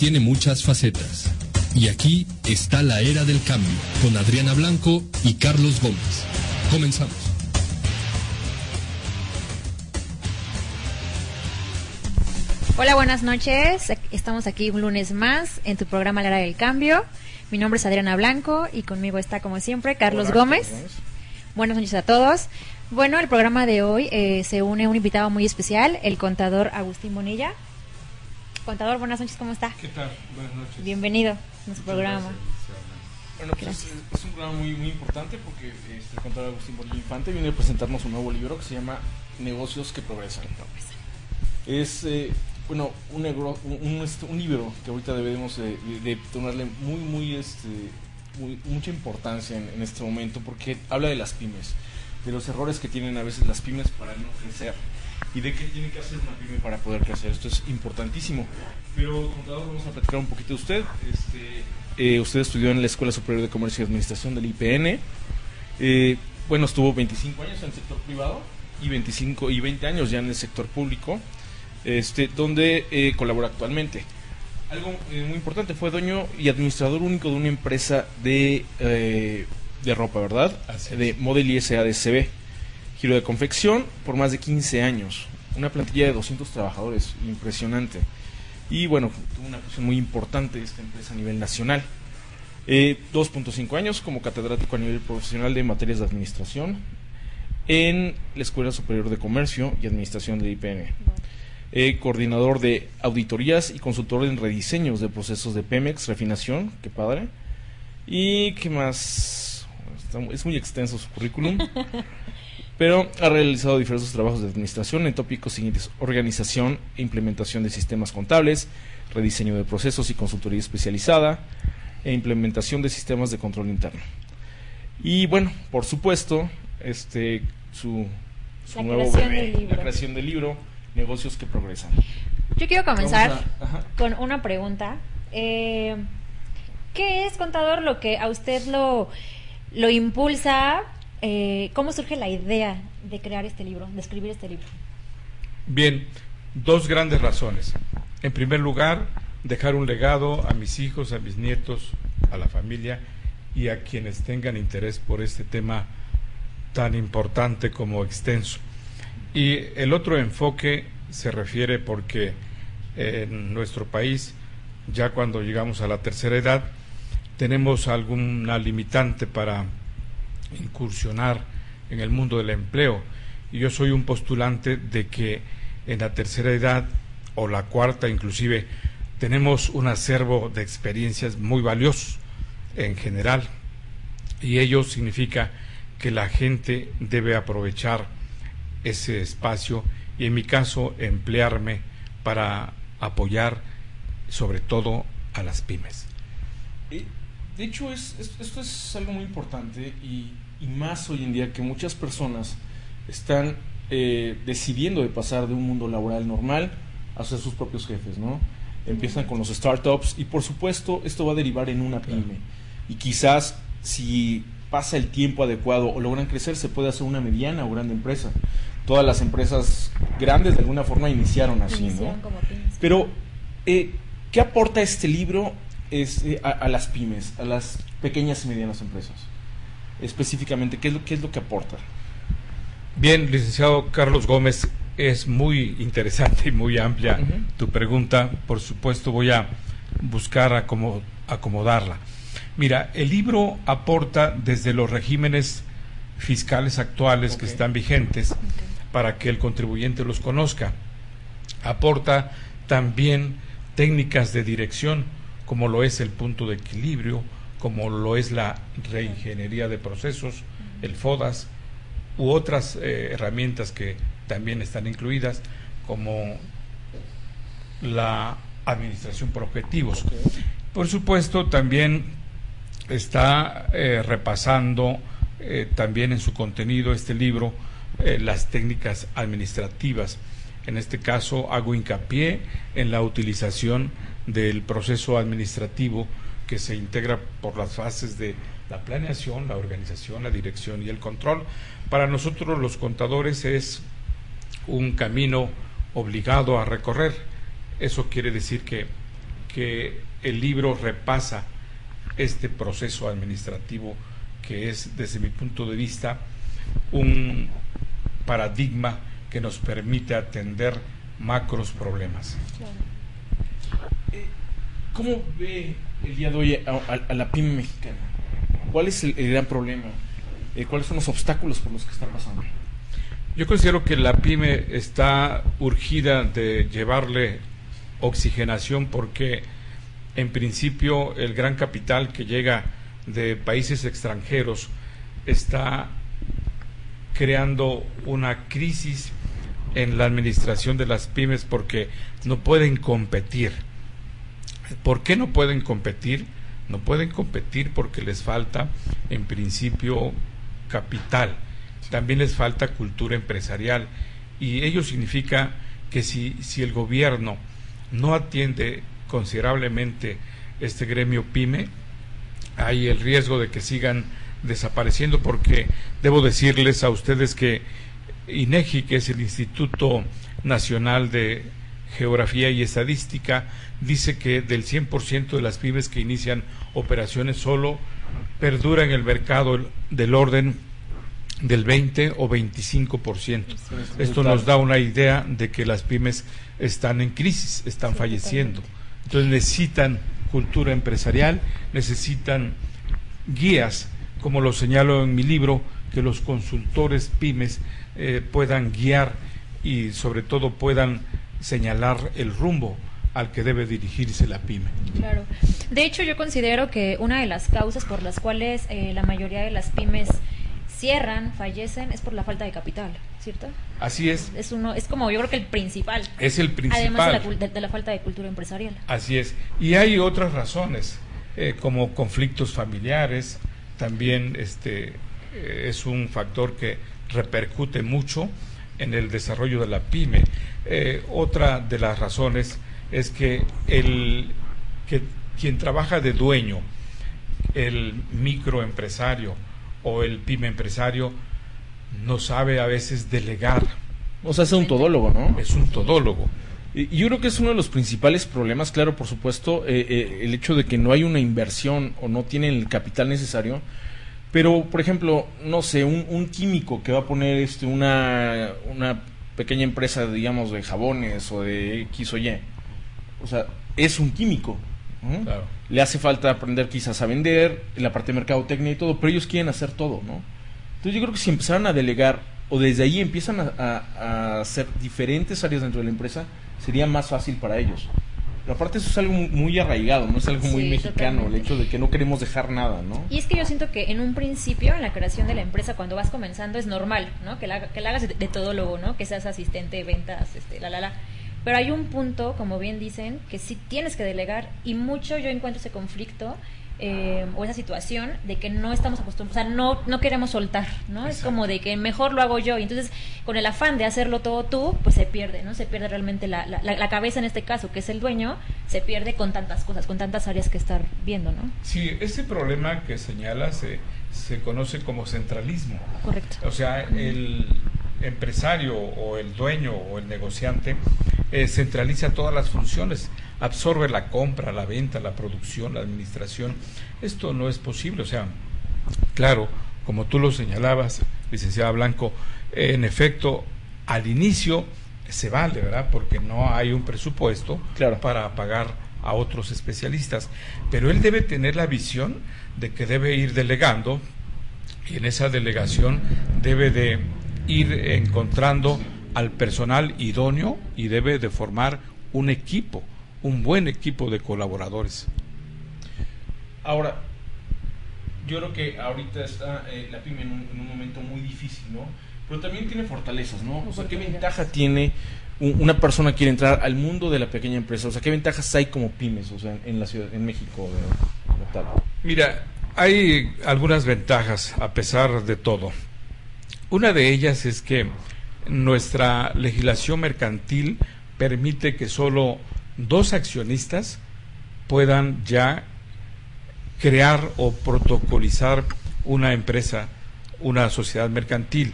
Tiene muchas facetas. Y aquí está la era del cambio, con Adriana Blanco y Carlos Gómez. Comenzamos. Hola, buenas noches. Estamos aquí un lunes más en tu programa La Era del Cambio. Mi nombre es Adriana Blanco y conmigo está, como siempre, Carlos Gómez. Buenas noches a todos. Bueno, el programa de hoy eh, se une un invitado muy especial, el contador Agustín Bonilla. Contador, buenas noches, ¿cómo está? ¿Qué tal? Buenas noches. Bienvenido a nuestro programa. Bueno, pues es, un programa muy, muy importante porque este, el contador Agustín Bonilla Infante viene a presentarnos un nuevo libro que se llama Negocios que Progresan. Es, eh, bueno, un, un, este, un, libro que ahorita debemos de, de, tomarle muy, muy, este, mucha importancia en, este momento porque habla de las pymes, de los errores que tienen a veces las pymes para no crecer y de qué tiene que hacer una pyme para poder crecer. Esto es importantísimo. Pero, contador, vamos a platicar un poquito de usted. Este, eh, usted estudió en la Escuela Superior de Comercio y Administración del IPN. Eh, bueno, estuvo 25 años en el sector privado y 25 y 20 años ya en el sector público, este, donde eh, colabora actualmente. Algo muy importante, fue dueño y administrador único de una empresa de, de ropa, ¿verdad? de Model ISADCB giro de confección por más de 15 años. Una plantilla de 200 trabajadores, impresionante. Y bueno, tuvo una posición muy importante esta empresa a nivel nacional. 2.5 eh, años como catedrático a nivel profesional de materias de administración en la Escuela Superior de Comercio y Administración del IPN. Eh, coordinador de auditorías y consultor en rediseños de procesos de Pemex, refinación, qué padre. Y qué más, es muy extenso su currículum. pero ha realizado diversos trabajos de administración en tópicos siguientes, organización e implementación de sistemas contables, rediseño de procesos y consultoría especializada, e implementación de sistemas de control interno. Y bueno, por supuesto, este su, nuevo bebé, la creación del libro, Negocios que Progresan. Yo quiero comenzar con una pregunta. Eh, ¿Qué es, contador, lo que a usted lo, lo impulsa eh, ¿cómo surge la idea de crear este libro, de escribir este libro? Bien, dos grandes razones. En primer lugar, dejar un legado a mis hijos, a mis nietos, a la familia y a quienes tengan interés por este tema tan importante como extenso. Y el otro enfoque se refiere porque en nuestro país, ya cuando llegamos a la tercera edad, tenemos alguna limitante para incursionar en el mundo del empleo. Y yo soy un postulante de que en la tercera edad o la cuarta inclusive tenemos un acervo de experiencias muy valiosos en general y ello significa que la gente debe aprovechar ese espacio y en mi caso emplearme para apoyar sobre todo a las pymes. De hecho, es, esto es algo muy importante y, más hoy en día que muchas personas están eh, decidiendo de pasar de un mundo laboral normal a ser sus propios jefes, ¿no? Empiezan con los startups y por supuesto esto va a derivar en una pyme. Y quizás si pasa el tiempo adecuado o logran crecer, se puede hacer una mediana o grande empresa. Todas las empresas grandes de alguna forma iniciaron así, ¿no? Pero, eh, ¿qué aporta este libro es, eh, a, las pymes, a las pequeñas y medianas empresas? Específicamente, ¿qué es lo, qué es lo que aporta? Bien, licenciado Carlos Gómez, es muy interesante y muy amplia tu pregunta. Por supuesto, voy a buscar acomodarla. Mira, el libro aporta desde los regímenes fiscales actuales que están vigentes para que el contribuyente los conozca. Aporta también técnicas de dirección como lo es el punto de equilibrio, como lo es la reingeniería de procesos, el FODAS, u otras eh, herramientas que también están incluidas, como la administración por objetivos. Por supuesto, también está eh, repasando eh, también en su contenido este libro las técnicas administrativas. En este caso hago hincapié en la utilización del proceso administrativo que se integra por las fases de la planeación, la organización, la dirección y el control. Para nosotros los contadores es un camino obligado a recorrer. Eso quiere decir que que el libro repasa este proceso administrativo que es, desde mi punto de vista, un paradigma que nos permite atender macros problemas. ¿Cómo ve el día de hoy a, la pyme mexicana? ¿Cuál es el, gran problema? Eh, ¿Cuáles son los obstáculos por los que está pasando? Yo considero que la pyme está urgida de llevarle oxigenación porque en principio el gran capital que llega de países extranjeros está creando una crisis en la administración de las pymes porque no pueden competir. ¿Por qué no pueden competir? No pueden competir porque les falta, en principio, capital. También les falta cultura empresarial. Y ello significa que si, si el gobierno no atiende considerablemente este gremio pyme, hay el riesgo de que sigan desapareciendo porque debo decirles a ustedes que INEGI, que es el Instituto Nacional de Geografía y Estadística, dice que del 100% de las pymes que inician operaciones solo perdura en el mercado del orden del 20 o 25%. Esto nos da una idea de que las pymes están en crisis, están falleciendo. Entonces necesitan cultura empresarial, necesitan guías, como lo señalo en mi libro, que los consultores pymes eh, puedan guiar y sobre todo puedan señalar el rumbo al que debe dirigirse la pyme. Claro. De hecho, yo considero que una de las causas por las cuales eh, la mayoría de las pymes cierran, fallecen, es por la falta de capital, ¿cierto? Así es. Es uno, es como yo creo que el principal. Es el principal. Además de la, falta de cultura empresarial. Así es. Y hay otras razones, eh, como conflictos familiares, también este eh, es un factor que repercute mucho en el desarrollo de la pyme. Eh, otra de las razones es que el que quien trabaja de dueño, el microempresario, o el pyme empresario no sabe a veces delegar. O sea, es un todólogo, ¿no? Es un todólogo. Y yo creo que es uno de los principales problemas, claro, por supuesto, eh, eh, el hecho de que no hay una inversión o no tienen el capital necesario. Pero, por ejemplo, no sé, un, químico que va a poner este, una, una pequeña empresa, digamos, de jabones o de X o Y, o sea, es un químico. Le hace falta aprender quizás a vender, en la parte de mercadotecnia y todo, pero ellos quieren hacer todo, ¿no? Entonces yo creo que si empezaran a delegar o desde ahí empiezan a, hacer diferentes áreas dentro de la empresa, sería más fácil para ellos. Pero aparte eso es algo muy arraigado, no es algo muy mexicano, el hecho de que no queremos dejar nada, ¿no? Y es que yo siento que en un principio, en la creación de la empresa, cuando vas comenzando, es normal, ¿no? Que la, que la hagas de, de todólogo, ¿no? Que seas asistente de ventas, este, la, la, la pero hay un punto, como bien dicen, que sí tienes que delegar y mucho yo encuentro ese conflicto eh, o esa situación de que no estamos acostumbrados, o sea, no, no queremos soltar, ¿no? Es como de que mejor lo hago yo y entonces con el afán de hacerlo todo tú, pues se pierde, ¿no? Se pierde realmente la, la, la, cabeza en este caso, que es el dueño, se pierde con tantas cosas, con tantas áreas que estar viendo, ¿no? Sí, ese problema que señala se, se conoce como centralismo. Correcto. O sea, el empresario o el dueño o el negociante eh, centraliza todas las funciones, absorbe la compra, la venta, la producción, la administración. Esto no es posible. O sea, claro, como tú lo señalabas, licenciada Blanco, en efecto, al inicio se vale, ¿verdad? Porque no hay un presupuesto para pagar a otros especialistas. Pero él debe tener la visión de que debe ir delegando y en esa delegación debe de ir encontrando al personal idóneo y debe de formar un equipo, un buen equipo de colaboradores. Ahora, yo creo que ahorita está eh, la pyme en un, momento muy difícil, ¿no? Pero también tiene fortalezas, ¿no? O sea, ¿qué ventaja tiene una persona que quiere entrar al mundo de la pequeña empresa? O sea, ¿qué ventajas hay como pymes, o sea, en la ciudad, en México, tal? Mira, hay algunas ventajas a pesar de todo. Una de ellas es que nuestra legislación mercantil permite que solo dos accionistas puedan ya crear o protocolizar una empresa, una sociedad mercantil.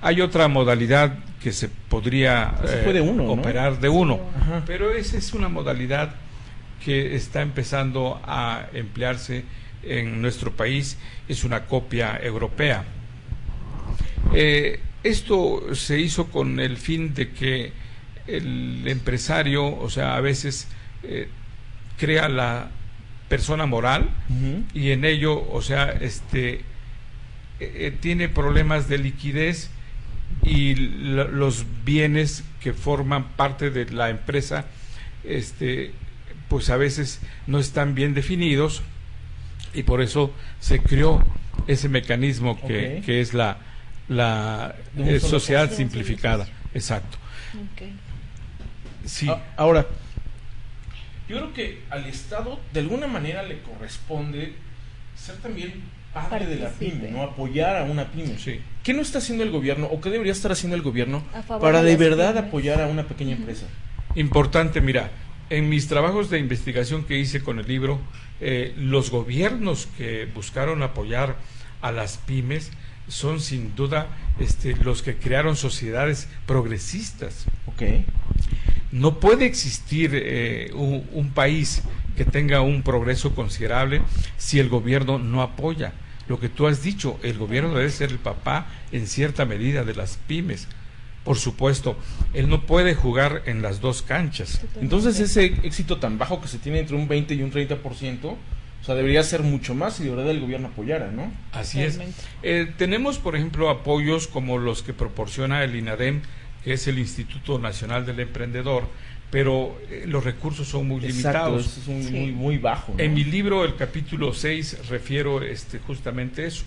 Hay otra modalidad que se podría eh, operar de uno, pero esa es una modalidad que está empezando a emplearse en nuestro país es una copia europea. Eh, esto se hizo con el fin de que el empresario, o sea, a veces eh, crea la persona moral y en ello, o sea, este eh, tiene problemas de liquidez y los bienes que forman parte de la empresa, este, pues a veces no están bien definidos y por eso se creó ese mecanismo que, que es la, la eh, sociedad simplificada. Exacto. Sí. ahora, yo creo que al Estado de alguna manera le corresponde ser también parte de la pyme, ¿no? Apoyar a una pyme. Sí. ¿Qué no está haciendo el gobierno o qué debería estar haciendo el gobierno para de, verdad apoyar a una pequeña empresa? Importante, mira, en mis trabajos de investigación que hice con el libro, eh, los gobiernos que buscaron apoyar a las pymes son sin duda este, los que crearon sociedades progresistas. Okay. No puede existir eh, un, país que tenga un progreso considerable si el gobierno no apoya. Lo que tú has dicho, el gobierno debe ser el papá en cierta medida de las pymes. Por supuesto, él no puede jugar en las dos canchas. Entonces ese éxito tan bajo que se tiene entre un 20 y un 30%, o sea, debería ser mucho más si de verdad el gobierno apoyara, ¿no? Así es. Eh, tenemos, por ejemplo, apoyos como los que proporciona el INADEM, que es el Instituto Nacional del Emprendedor, pero eh, los recursos son muy limitados. es muy, muy bajo. En mi libro, el capítulo 6, refiero este, justamente eso.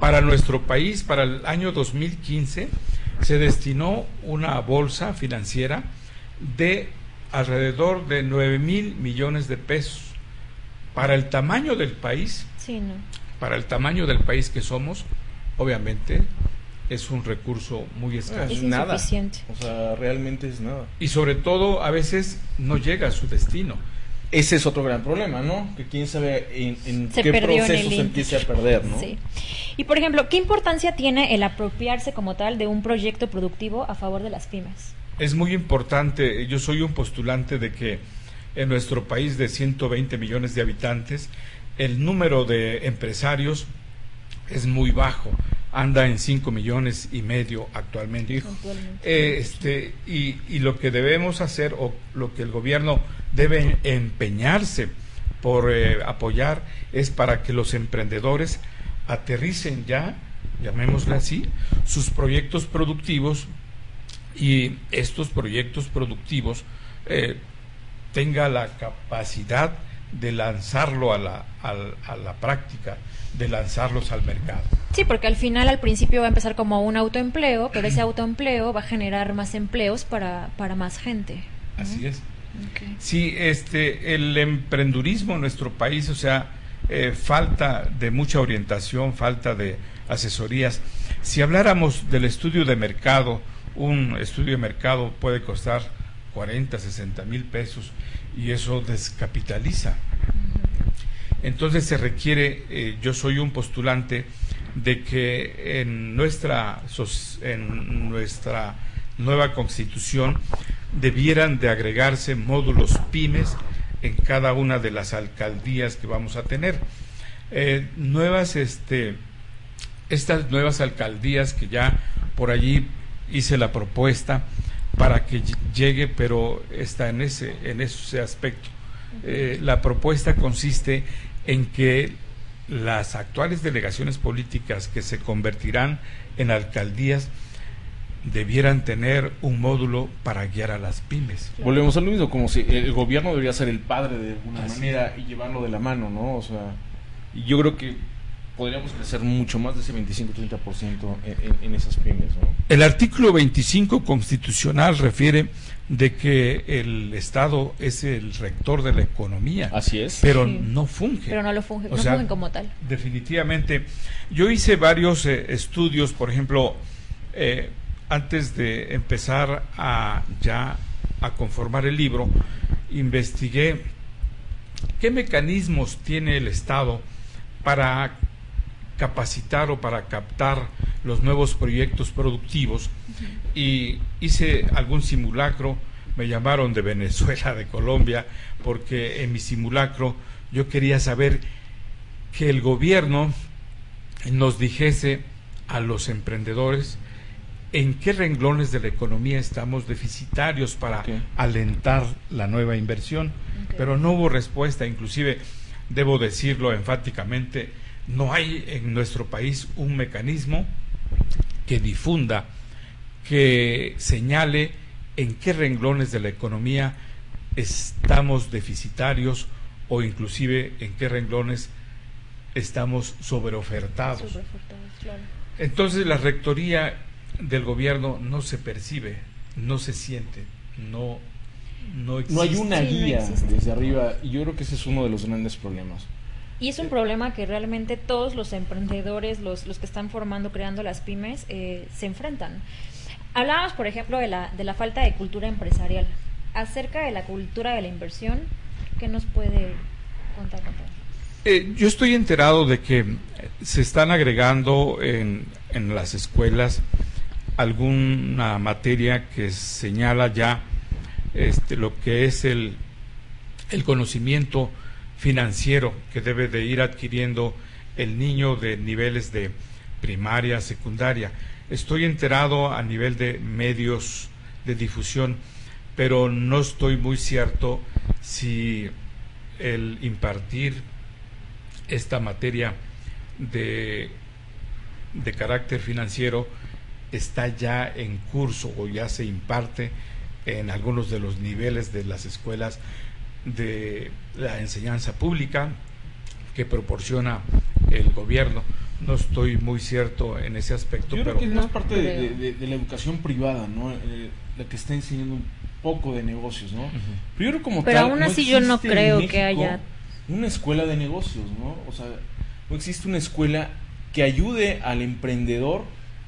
Para nuestro país, para el año 2015, se destinó una bolsa financiera de alrededor de 9 mil millones de pesos. Para el tamaño del país, para el tamaño del país que somos, obviamente es un recurso muy escaso. Es nada. O sea, realmente es nada. Y sobre todo, a veces no llega a su destino. Ese es otro gran problema, ¿no? Que quién sabe en, qué proceso se empiece a perder, ¿no? Sí. Y por ejemplo, ¿qué importancia tiene el apropiarse como tal de un proyecto productivo a favor de las pymes? Es muy importante. Yo soy un postulante de que en nuestro país de 120 millones de habitantes, el número de empresarios es muy bajo anda en 5 millones y medio actualmente. Eh, este, y, y, lo que debemos hacer, o lo que el gobierno debe empeñarse por eh, apoyar, es para que los emprendedores aterricen ya, llamémosle así, sus proyectos productivos y estos proyectos productivos eh, tenga la capacidad de lanzarlo a la, a la práctica de lanzarlos al mercado. Sí, porque al final, al principio va a empezar como un autoempleo, pero ese autoempleo va a generar más empleos para, para más gente. Así es. Sí, este, el emprendurismo en nuestro país, o sea, eh, falta de mucha orientación, falta de asesorías. Si habláramos del estudio de mercado, un estudio de mercado puede costar 40, 60 mil pesos y eso descapitaliza entonces se requiere, eh, yo soy un postulante de que en nuestra, en nuestra nueva constitución debieran de agregarse módulos pymes en cada una de las alcaldías que vamos a tener. Eh, nuevas, este, estas nuevas alcaldías que ya por allí hice la propuesta para que llegue, pero está en ese, en ese aspecto. Eh, la propuesta consiste en que las actuales delegaciones políticas que se convertirán en alcaldías debieran tener un módulo para guiar a las pymes. Volvemos a lo mismo, como si el gobierno debería ser el padre de alguna manera y llevarlo de la mano, ¿no? O sea, yo creo que podríamos crecer mucho más de ese 25-30% en, en esas pymes, ¿no? El artículo 25 constitucional refiere de que el Estado es el rector de la economía. Así es. Pero no funge. Pero no lo funge, no funge como tal. Definitivamente. Yo hice varios eh, estudios, por ejemplo, eh, antes de empezar a ya a conformar el libro, investigué qué mecanismos tiene el Estado para capacitar o para captar los nuevos proyectos productivos. Y hice algún simulacro me llamaron de Venezuela, de Colombia, porque en mi simulacro yo quería saber que el gobierno nos dijese a los emprendedores en qué renglones de la economía estamos deficitarios para alentar la nueva inversión. Pero no hubo respuesta, inclusive debo decirlo enfáticamente, no hay en nuestro país un mecanismo que difunda, que señale en qué renglones de la economía estamos deficitarios o inclusive en qué renglones estamos sobreofertados. Entonces la rectoría del gobierno no se percibe, no se siente, no no, no hay una guía desde arriba y yo creo que ese es uno de los grandes problemas. Y es un problema que realmente todos los emprendedores, los, los que están formando, creando las pymes, eh, se enfrentan. Hablábamos, por ejemplo, de la, de la falta de cultura empresarial. Acerca de la cultura de la inversión, ¿qué nos puede contar? Eh, yo estoy enterado de que se están agregando en, en las escuelas alguna materia que señala ya este, lo que es el, el conocimiento financiero que debe de ir adquiriendo el niño de niveles de primaria, secundaria. Estoy enterado a nivel de medios de difusión, pero no estoy muy cierto si el impartir esta materia de, de carácter financiero está ya en curso o ya se imparte en algunos de los niveles de las escuelas de la enseñanza pública que proporciona el gobierno. No estoy muy cierto en ese aspecto. Yo pero creo que es parte de, la educación privada, ¿no? Eh, la que está enseñando un poco de negocios, ¿no? Pero, como aún así yo no creo que haya una escuela de negocios, ¿no? O sea, no existe una escuela que ayude al emprendedor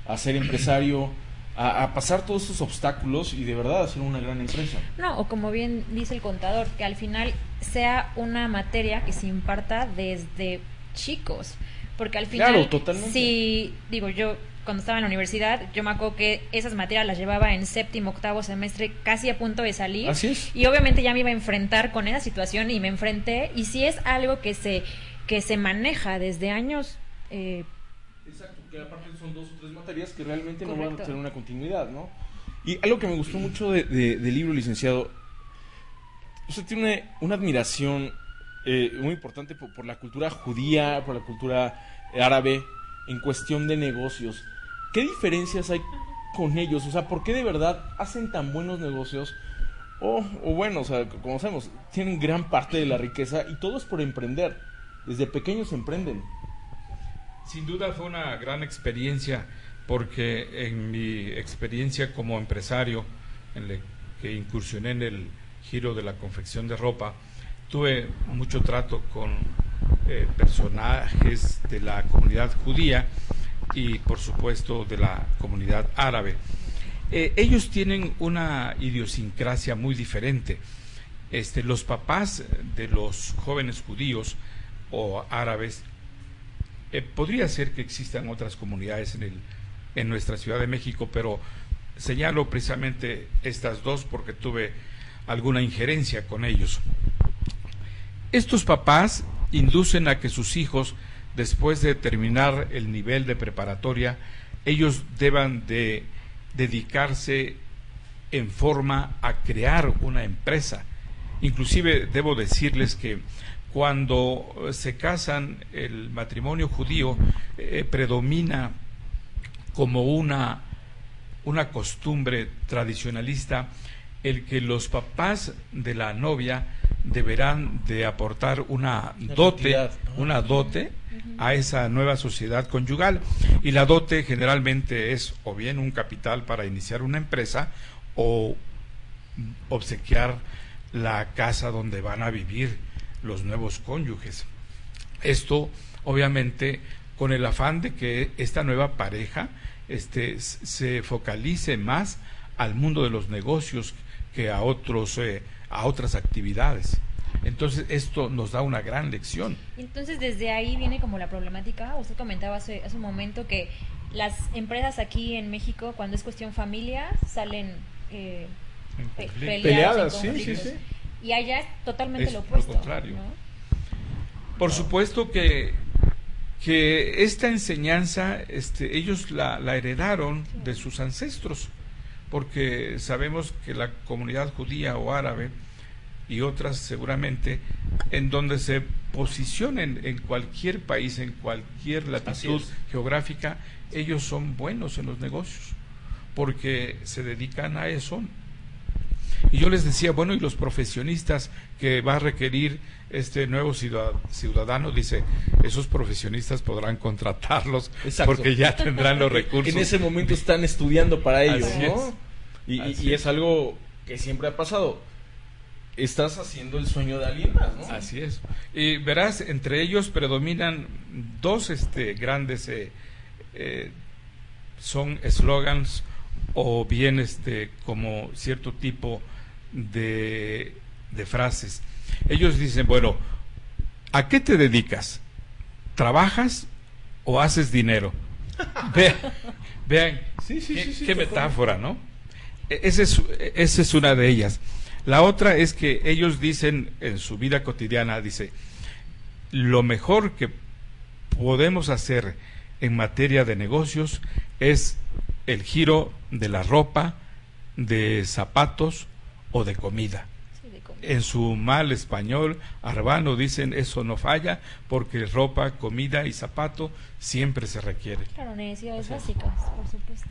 a ser empresario a, pasar todos esos obstáculos y de verdad hacer una gran empresa. No, o como bien dice el contador, que al final sea una materia que se imparta desde chicos. Porque al final, claro, totalmente. si, digo, yo cuando estaba en la universidad, yo me acuerdo que esas materias las llevaba en séptimo, octavo semestre, casi a punto de salir. Así es. Y obviamente ya me iba a enfrentar con esa situación y me enfrenté. Y si es algo que se, que se maneja desde años eh, aparte son dos o tres materias que realmente no van a tener una continuidad, ¿no? Y algo que me gustó mucho de, del libro, licenciado, usted tiene una, admiración eh, muy importante por, la cultura judía, por la cultura árabe, en cuestión de negocios. ¿Qué diferencias hay con ellos? O sea, ¿por qué de verdad hacen tan buenos negocios? O, o bueno, o sea, como sabemos, tienen gran parte de la riqueza y todo es por emprender. Desde pequeños emprenden. Sin duda fue una gran experiencia porque en mi experiencia como empresario, en que incursioné en el giro de la confección de ropa, tuve mucho trato con eh, personajes de la comunidad judía y por supuesto de la comunidad árabe. Eh, ellos tienen una idiosincrasia muy diferente. Este, los papás de los jóvenes judíos o árabes eh, podría ser que existan otras comunidades en, el, en nuestra Ciudad de México, pero señalo precisamente estas dos porque tuve alguna injerencia con ellos. Estos papás inducen a que sus hijos, después de terminar el nivel de preparatoria, ellos deban de dedicarse en forma a crear una empresa. Inclusive debo decirles que cuando se casan, el matrimonio judío eh, predomina como una, una costumbre tradicionalista el que los papás de la novia deberán de aportar una dote, una dote a esa nueva sociedad conyugal. Y la dote generalmente es o bien un capital para iniciar una empresa o obsequiar la casa donde van a vivir los nuevos cónyuges. Esto, obviamente, con el afán de que esta nueva pareja este, se focalice más al mundo de los negocios que a otros eh, a otras actividades. Entonces esto nos da una gran lección. Entonces desde ahí viene como la problemática. Usted comentaba hace, hace un momento que las empresas aquí en México, cuando es cuestión familia, salen eh, peleadas, sí, sí, sí. Y allá es totalmente lo opuesto. contrario. Por supuesto que, que esta enseñanza este, ellos la, la heredaron de sus ancestros, porque sabemos que la comunidad judía o árabe y otras seguramente, en donde se posicionen en cualquier país, en cualquier latitud geográfica, ellos son buenos en los negocios, porque se dedican a eso. Y yo les decía, bueno, y los profesionistas que va a requerir este nuevo ciudadano, dice, esos profesionistas podrán contratarlos porque ya tendrán los recursos. En ese momento están estudiando para ello, ¿no? y es algo que siempre ha pasado estás haciendo el sueño de alguien más, ¿no? Así es. Y verás, entre ellos predominan dos este, grandes, eh, eh, son eslogans o bien este, como cierto tipo de, de frases. Ellos dicen, bueno, ¿a qué te dedicas? ¿Trabajas o haces dinero? vean, vean sí, sí, qué, qué metáfora, ¿no? E, esa es, esa es una de ellas. La otra es que ellos dicen en su vida cotidiana, dice, lo mejor que podemos hacer en materia de negocios es el giro de la ropa, de zapatos o de comida. En su mal español arbano dicen eso no falla porque ropa, comida y zapato siempre se requiere. Claro, necesidades básicas, por supuesto.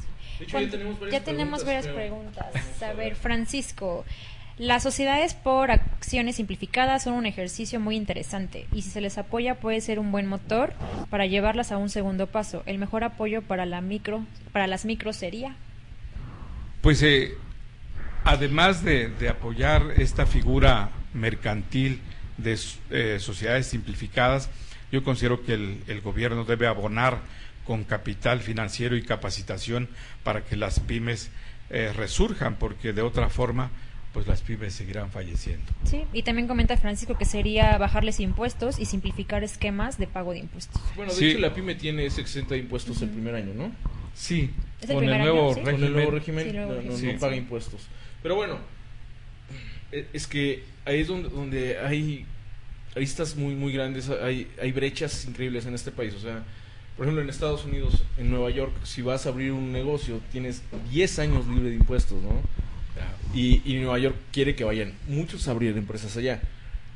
ya tenemos varias, preguntas. A ver, Francisco, las sociedades por acciones simplificadas son un ejercicio muy interesante y si se les apoya puede ser un buen motor para llevarlas a un segundo paso. El mejor apoyo para la micro, para las micros sería. Pues eh, además de, apoyar esta figura mercantil de eh, sociedades simplificadas, yo considero que el, gobierno debe abonar con capital financiero y capacitación para que las pymes eh, resurjan, porque de otra forma pues las pymes seguirán falleciendo. Sí, y también comenta Francisco que sería bajarles impuestos y simplificar esquemas de pago de impuestos. Bueno, de hecho la pyme tiene ese exento de impuestos el primer año, ¿no? Sí, con, el nuevo régimen, no, paga impuestos. Pero bueno, e, es que ahí es donde, donde hay aristas muy muy grandes, hay, hay brechas increíbles en este país, o sea, por ejemplo, en Estados Unidos, en Nueva York, si vas a abrir un negocio, tienes 10 años libre de impuestos, ¿no? Y, Nueva York quiere que vayan muchos a abrir empresas allá.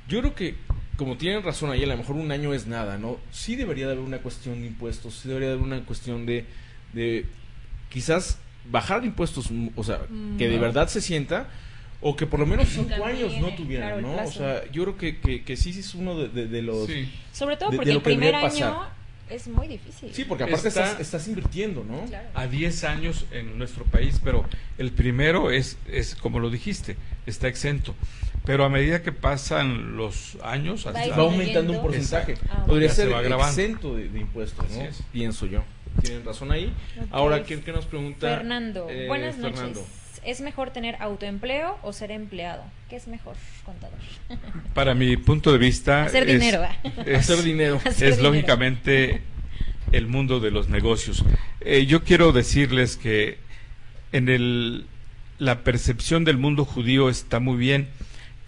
Yo creo que, como tienen razón ahí, a lo mejor un año es nada, ¿no? Sí debería de haber una cuestión de impuestos, sí debería de haber una cuestión de, de quizás bajar impuestos, o sea, que de mm. verdad se sienta, o que por lo menos cinco años no tuvieran, ¿no? O sea, yo creo que, que, que sí es uno de, de, los... Sobre todo porque el primer año es muy difícil. Sí, porque aparte estás, estás, invirtiendo, ¿no? A 10 años en nuestro país, pero el primero es, es, como lo dijiste, está exento. Pero a medida que pasan los años, va, aumentando un porcentaje. Ah, Podría ser exento de, impuestos, ¿no? Pienso yo. Tienen razón ahí. Ahora, ¿quién que nos pregunta? Fernando. Eh, Buenas noches. ¿Es mejor tener autoempleo o ser empleado? ¿Qué es mejor, contador? Para mi punto de vista... Hacer dinero. hacer dinero. es lógicamente el mundo de los negocios. Eh, yo quiero decirles que en el, la percepción del mundo judío está muy bien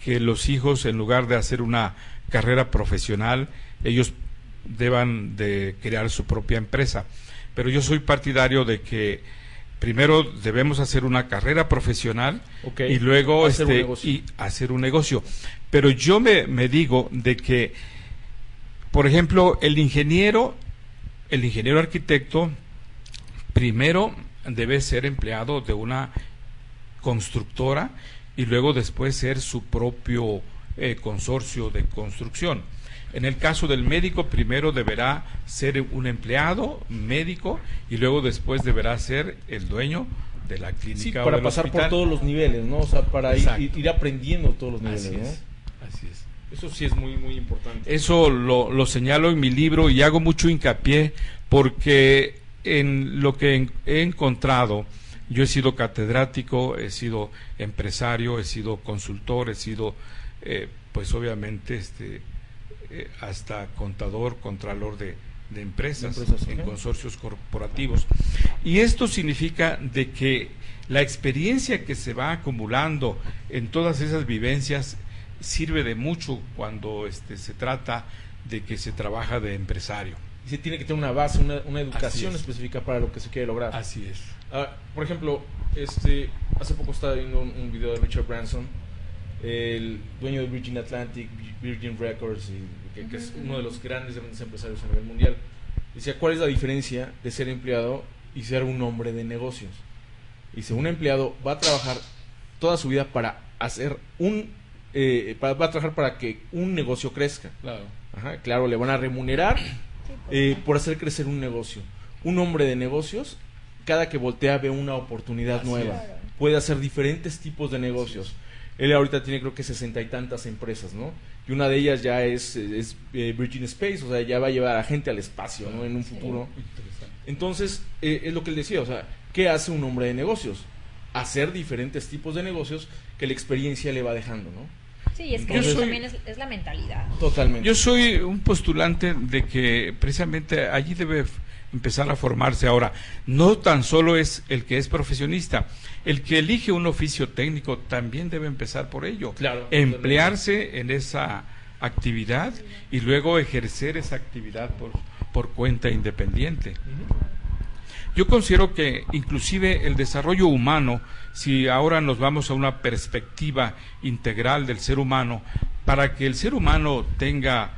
que los hijos, en lugar de hacer una carrera profesional, ellos deban de crear su propia empresa. Pero yo soy partidario de que primero debemos hacer una carrera profesional y luego hacer este, y hacer un negocio. Pero yo me, me, digo de que, por ejemplo, el ingeniero, el ingeniero arquitecto, primero debe ser empleado de una constructora y luego después ser su propio eh, consorcio de construcción. En el caso del médico, primero deberá ser un empleado médico y luego después deberá ser el dueño de la clínica. Sí, para pasar por todos los niveles, ¿no? O sea, para ir, aprendiendo todos los niveles, Así es. Eso sí es muy, muy importante. Eso lo, lo señalo en mi libro y hago mucho hincapié porque en lo que he encontrado, yo he sido catedrático, he sido empresario, he sido consultor, he sido, eh, pues obviamente, este, eh, hasta contador, contralor de, empresas, en consorcios corporativos. Y esto significa de que La experiencia que se va acumulando en todas esas vivencias sirve de mucho cuando este, se trata de que se trabaja de empresario. Y se tiene que tener una base, una, educación específica para lo que se quiere lograr. Así es. Ah, por ejemplo, este, hace poco estaba viendo un, video de Richard Branson, el dueño de Virgin Atlantic, Virgin Records, y, que, es uno de los grandes, grandes empresarios a nivel mundial. Decía, ¿cuál es la diferencia de ser empleado y ser un hombre de negocios? Dice, un empleado va a trabajar toda su vida para hacer un... Eh, va a trabajar para que un negocio crezca. Claro. claro, le van a remunerar eh, por hacer crecer un negocio. Un hombre de negocios, cada que voltea ve una oportunidad nueva. Puede hacer diferentes tipos de negocios. Él ahorita tiene creo que sesenta y tantas empresas, ¿no? Y una de ellas ya es, es eh, Virgin Space, o sea, ya va a llevar a gente al espacio, ¿no? En un futuro. Entonces, eh, es lo que él decía, o sea, ¿qué hace un hombre de negocios? Hacer diferentes tipos de negocios que la experiencia le va dejando, ¿no? Sí, es que eso también es, la mentalidad. Totalmente. Yo soy un postulante de que precisamente allí debe empezar a formarse. Ahora, no tan solo es el que es profesionista, el que elige un oficio técnico también debe empezar por ello. Claro, emplearse en esa actividad y luego ejercer esa actividad por, por cuenta independiente. Yo considero que inclusive el desarrollo humano, si ahora nos vamos a una perspectiva integral del ser humano, para que el ser humano tenga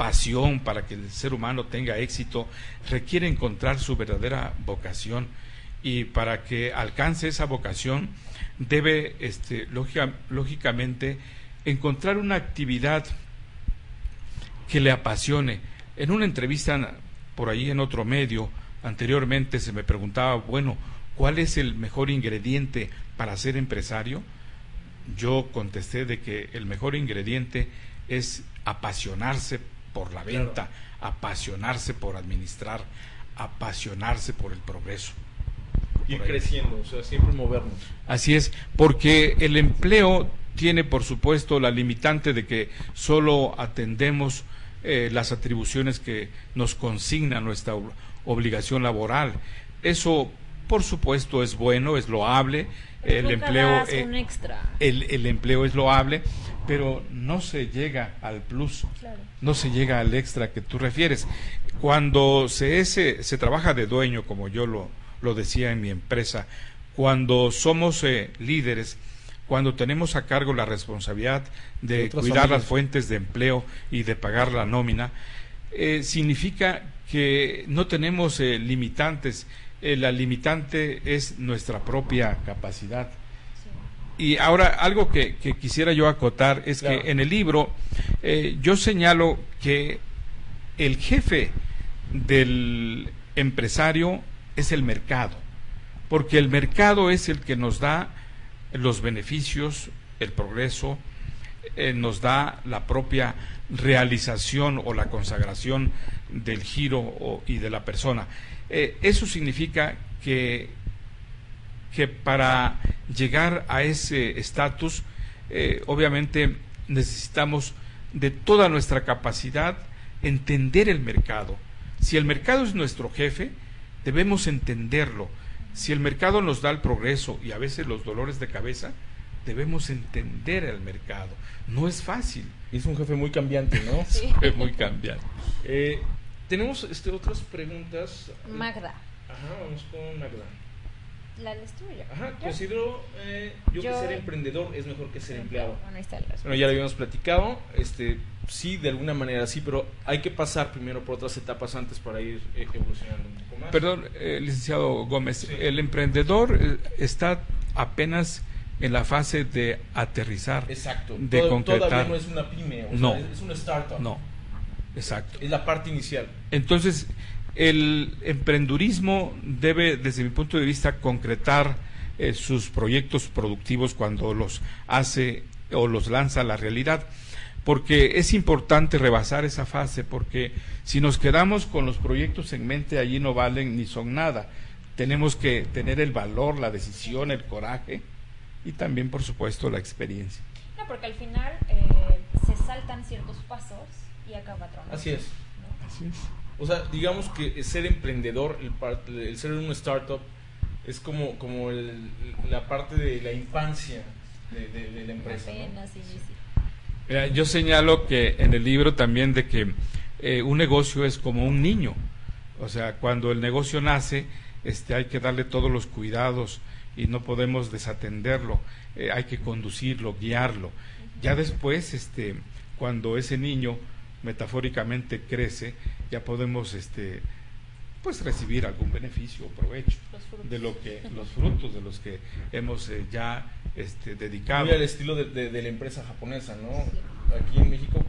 pasión, para que el ser humano tenga éxito, requiere encontrar su verdadera vocación y para que alcance esa vocación debe este, lógicamente encontrar una actividad que le apasione. En una entrevista por ahí en otro medio, anteriormente se me preguntaba, bueno, ¿cuál es el mejor ingrediente para ser empresario? Yo contesté de que el mejor ingrediente es apasionarse por la venta, apasionarse por administrar, apasionarse por el progreso. Ir creciendo, o sea, siempre movernos. Así es, porque el empleo tiene, por supuesto, la limitante de que solo atendemos eh, las atribuciones que nos consigna nuestra obligación laboral. Eso, por supuesto, es bueno, es loable. El empleo, eh, el, el empleo es loable, pero no se llega al plus, no se llega al extra que tú refieres. Cuando se, se trabaja de dueño, como yo lo, lo decía en mi empresa, cuando somos eh, líderes, cuando tenemos a cargo la responsabilidad de cuidar las fuentes de empleo y de pagar la nómina, eh, significa que no tenemos eh, limitantes. la limitante es nuestra propia capacidad y ahora algo que, quisiera yo acotar es que en el libro eh, yo señalo que el jefe del empresario es el mercado, porque el mercado es el que nos da los beneficios, el progreso, eh, nos da la propia realización o la consagración del giro y de la persona. Eh, eso significa que que para llegar a ese estatus, eh, obviamente necesitamos de toda nuestra capacidad entender el mercado. Si el mercado es nuestro jefe, debemos entenderlo. Si el mercado nos da el progreso y a veces los dolores de cabeza, debemos entender el mercado. No es fácil. Es un jefe muy cambiante, ¿no? Sí. Es muy cambiante. Eh, tenemos este, otras preguntas. Magda. Ajá, vamos con Magda la tuya. Ajá, considero eh, yo, que ser emprendedor es mejor que ser empleado. Bueno, ya lo habíamos platicado, este, sí, de alguna manera sí, pero hay que pasar primero por otras etapas antes para ir eh, evolucionando un poco más. Perdón, eh, licenciado Gómez, el emprendedor está apenas en la fase de aterrizar, exacto. de concretar. Todavía no es una pyme, no, es, una startup. No, exacto. Es la parte inicial. Entonces, el emprendurismo debe, desde mi punto de vista, concretar eh, sus proyectos productivos cuando los hace o los lanza a la realidad, porque es importante rebasar esa fase, porque si nos quedamos con los proyectos en mente, allí no valen ni son nada. Tenemos que tener el valor, la decisión, el coraje y también, por supuesto, la experiencia. No, porque al final eh, se saltan ciertos pasos y acaba tronando. Así es. Así es. O sea, digamos que ser emprendedor, el, el ser un startup, es como, como la parte de la infancia de, la empresa. yo señalo que en el libro también de que eh, un negocio es como un niño. O sea, cuando el negocio nace, este, hay que darle todos los cuidados y no podemos desatenderlo. Eh, hay que conducirlo, guiarlo. Ya después, este, cuando ese niño metafóricamente crece, ya podemos este, pues recibir algún beneficio o provecho de lo que los frutos de los que hemos eh, ya este, dedicado. Muy al estilo de, la empresa japonesa, ¿no? Aquí en México,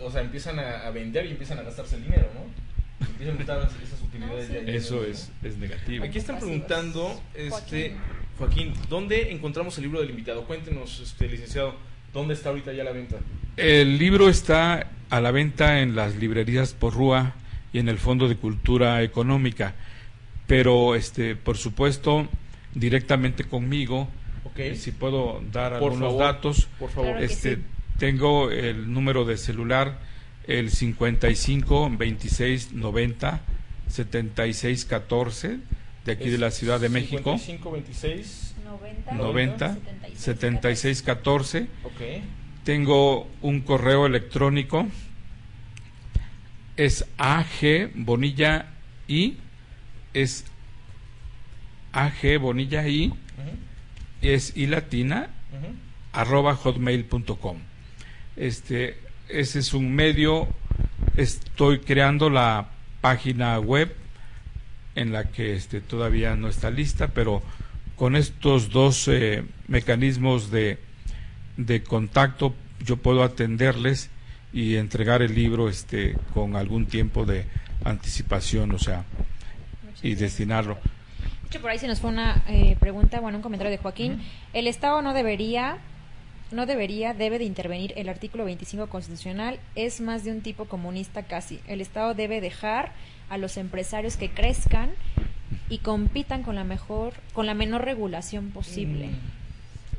o sea, empiezan a, vender y empiezan a gastarse el dinero, ¿no? Empiezan a gastar esas utilidades. Ah, Eso es, es negativo. Aquí están preguntando, este, Joaquín, ¿dónde encontramos el libro del invitado? Cuéntenos, este, licenciado, ¿dónde está ahorita ya la venta? El libro está a la venta en las librerías Porrúa y en el Fondo de Cultura Económica, pero este, por supuesto, directamente conmigo, okay. si puedo dar algunos datos, por favor. este, tengo el número de celular, el 55 26 90 76 14 de aquí de la Ciudad de México. 55 26 90, 76 14. Tengo un correo electrónico, es AG Bonilla I, es AG Bonilla I, es I latina, arroba hotmail.com. Este, ese es un medio, estoy creando la página web en la que este, todavía no está lista, pero con estos dos eh, mecanismos de, de contacto yo puedo atenderles y entregar el libro este con algún tiempo de anticipación, o sea, y destinarlo. Por ahí se nos fue una eh, pregunta, bueno, un comentario de Joaquín. El Estado no debería, no debería, debe de intervenir el artículo 25 constitucional. Es más de un tipo comunista casi. El Estado debe dejar a los empresarios que crezcan y compitan con la mejor, con la menor regulación posible. Mm.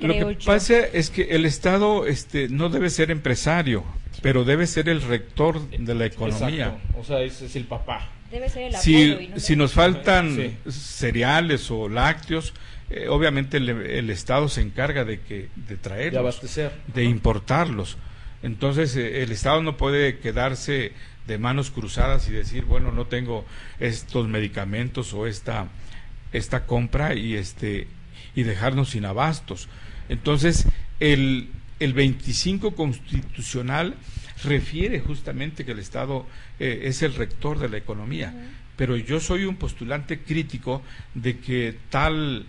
Lo que pasa es que el Estado este, no debe ser empresario, pero debe ser el rector de la economía. O sea, es, el papá. Debe ser el si, si nos faltan cereales o lácteos, eh, obviamente el, Estado se encarga de que de traerlos, de abastecer, de importarlos. Entonces eh, el Estado no puede quedarse de manos cruzadas y decir, bueno, no tengo estos medicamentos o esta, esta compra y, este, y dejarnos sin abastos. Entonces, el, el 25 constitucional refiere justamente que el Estado eh, es el rector de la economía, pero yo soy un postulante crítico de que tal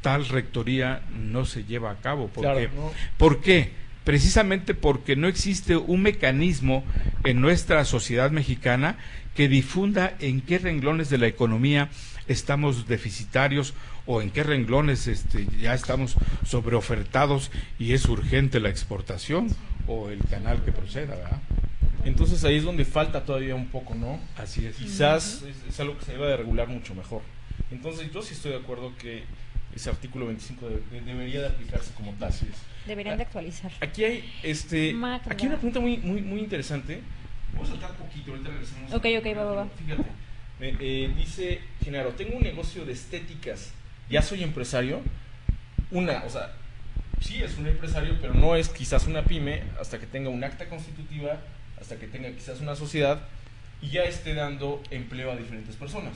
tal rectoría no se lleva a cabo. Porque, ¿Por qué? Precisamente porque no existe un mecanismo en nuestra sociedad mexicana que difunda en qué renglones de la economía estamos deficitarios o en qué renglones este, ya estamos sobreofertados y es urgente la exportación o el canal que proceda, ¿verdad? Entonces ahí es donde falta todavía un poco, ¿no? Así es. Quizás es, algo que se deba de regular mucho mejor. Entonces yo sí estoy de acuerdo que ese artículo 25 debería de aplicarse como tal. Deberían de actualizar. Aquí hay este aquí una pregunta muy muy muy interesante. Vamos a saltar poquito, ahorita regresamos. Ok, ok, va, va, va. Fíjate. Eh, dice Genaro, tengo un negocio de estéticas. ¿Ya soy empresario? Una, o sea, sí es un empresario, pero no es quizás una pyme hasta que tenga un acta constitutiva, hasta que tenga quizás una sociedad y ya esté dando empleo a diferentes personas.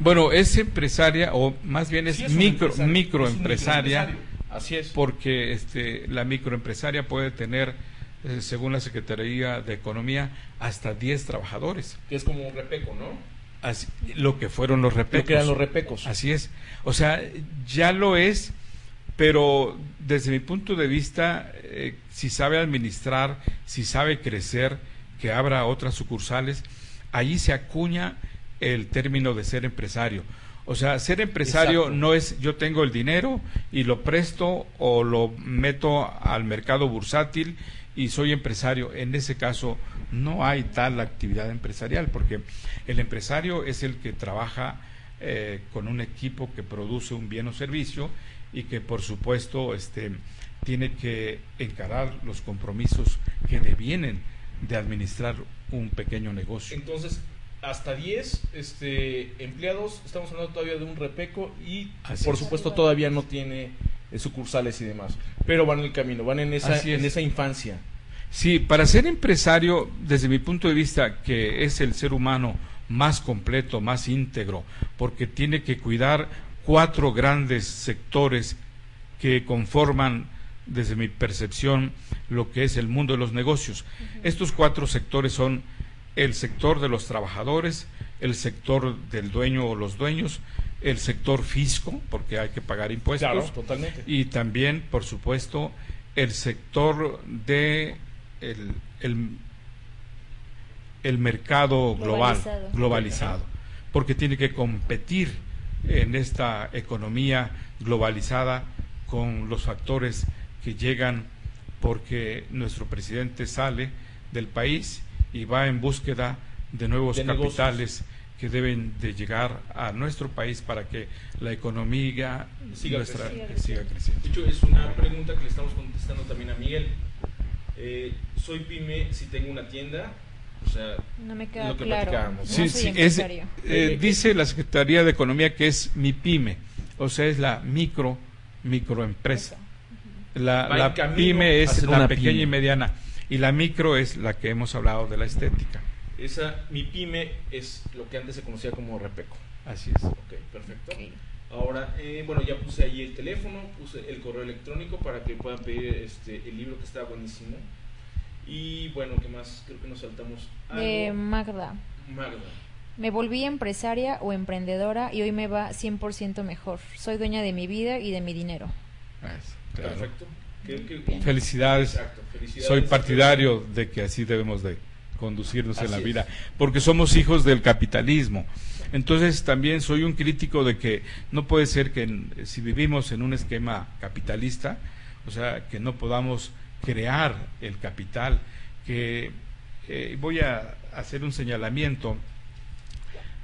Bueno, es empresaria o más bien es, micro, microempresaria. Así es. Porque este, la microempresaria puede tener, eh, según la Secretaría de Economía, hasta 10 trabajadores. Que es como un repeco, ¿no? Así, lo que fueron los repecos. Lo que eran los repecos. Así es. O sea, ya lo es, pero desde mi punto de vista, eh, si sabe administrar, si sabe crecer, que abra otras sucursales, allí se acuña el término de ser empresario. O sea, ser empresario no es yo tengo el dinero y lo presto o lo meto al mercado bursátil y soy empresario. En ese caso no hay tal actividad empresarial porque el empresario es el que trabaja eh, con un equipo que produce un bien o servicio y que por supuesto este, tiene que encarar los compromisos que devienen de administrar un pequeño negocio. Entonces, hasta 10 este, empleados, estamos hablando todavía de un repeco y por supuesto todavía no tiene eh, sucursales y demás, pero van en el camino, van en esa, en esa infancia. Sí, para ser empresario, desde mi punto de vista, que es el ser humano más completo, más íntegro, porque tiene que cuidar cuatro grandes sectores que conforman, desde mi percepción, lo que es el mundo de los negocios. Estos cuatro sectores son el sector de los trabajadores, el sector del dueño o los dueños, el sector fisco, porque hay que pagar impuestos, totalmente. y también, por supuesto, el sector de el, el, mercado global, globalizado. globalizado, porque tiene que competir en esta economía globalizada con los factores que llegan porque nuestro presidente sale del país y va en búsqueda de nuevos capitales que deben de llegar a nuestro país para que la economía siga, nuestra, siga, creciendo. De hecho, es una pregunta que le estamos contestando también a Miguel. Eh, soy pyme si tengo una tienda, o sea, no me queda claro. Sí, sí, eh, dice la Secretaría de Economía que es mi pyme, o sea, es la micro microempresa. La, la pyme es la pequeña y mediana y la micro es la que hemos hablado de la estética. Esa, mi pyme es lo que antes se conocía como Repeco. Así es. Ok, perfecto. Ahora, eh, bueno, ya puse ahí el teléfono, puse el correo electrónico para que puedan pedir este, el libro que está buenísimo. Y bueno, ¿qué más? Creo que nos saltamos. De Magda. Magda. Me volví empresaria o emprendedora y hoy me va 100% mejor. Soy dueña de mi vida y de mi dinero. Perfecto. Felicidades. Soy partidario de que así debemos de conducirnos en la vida, porque somos hijos del capitalismo. Entonces también soy un crítico de que no puede ser que si vivimos en un esquema capitalista, o sea, que no podamos crear el capital, que eh, voy a hacer un señalamiento.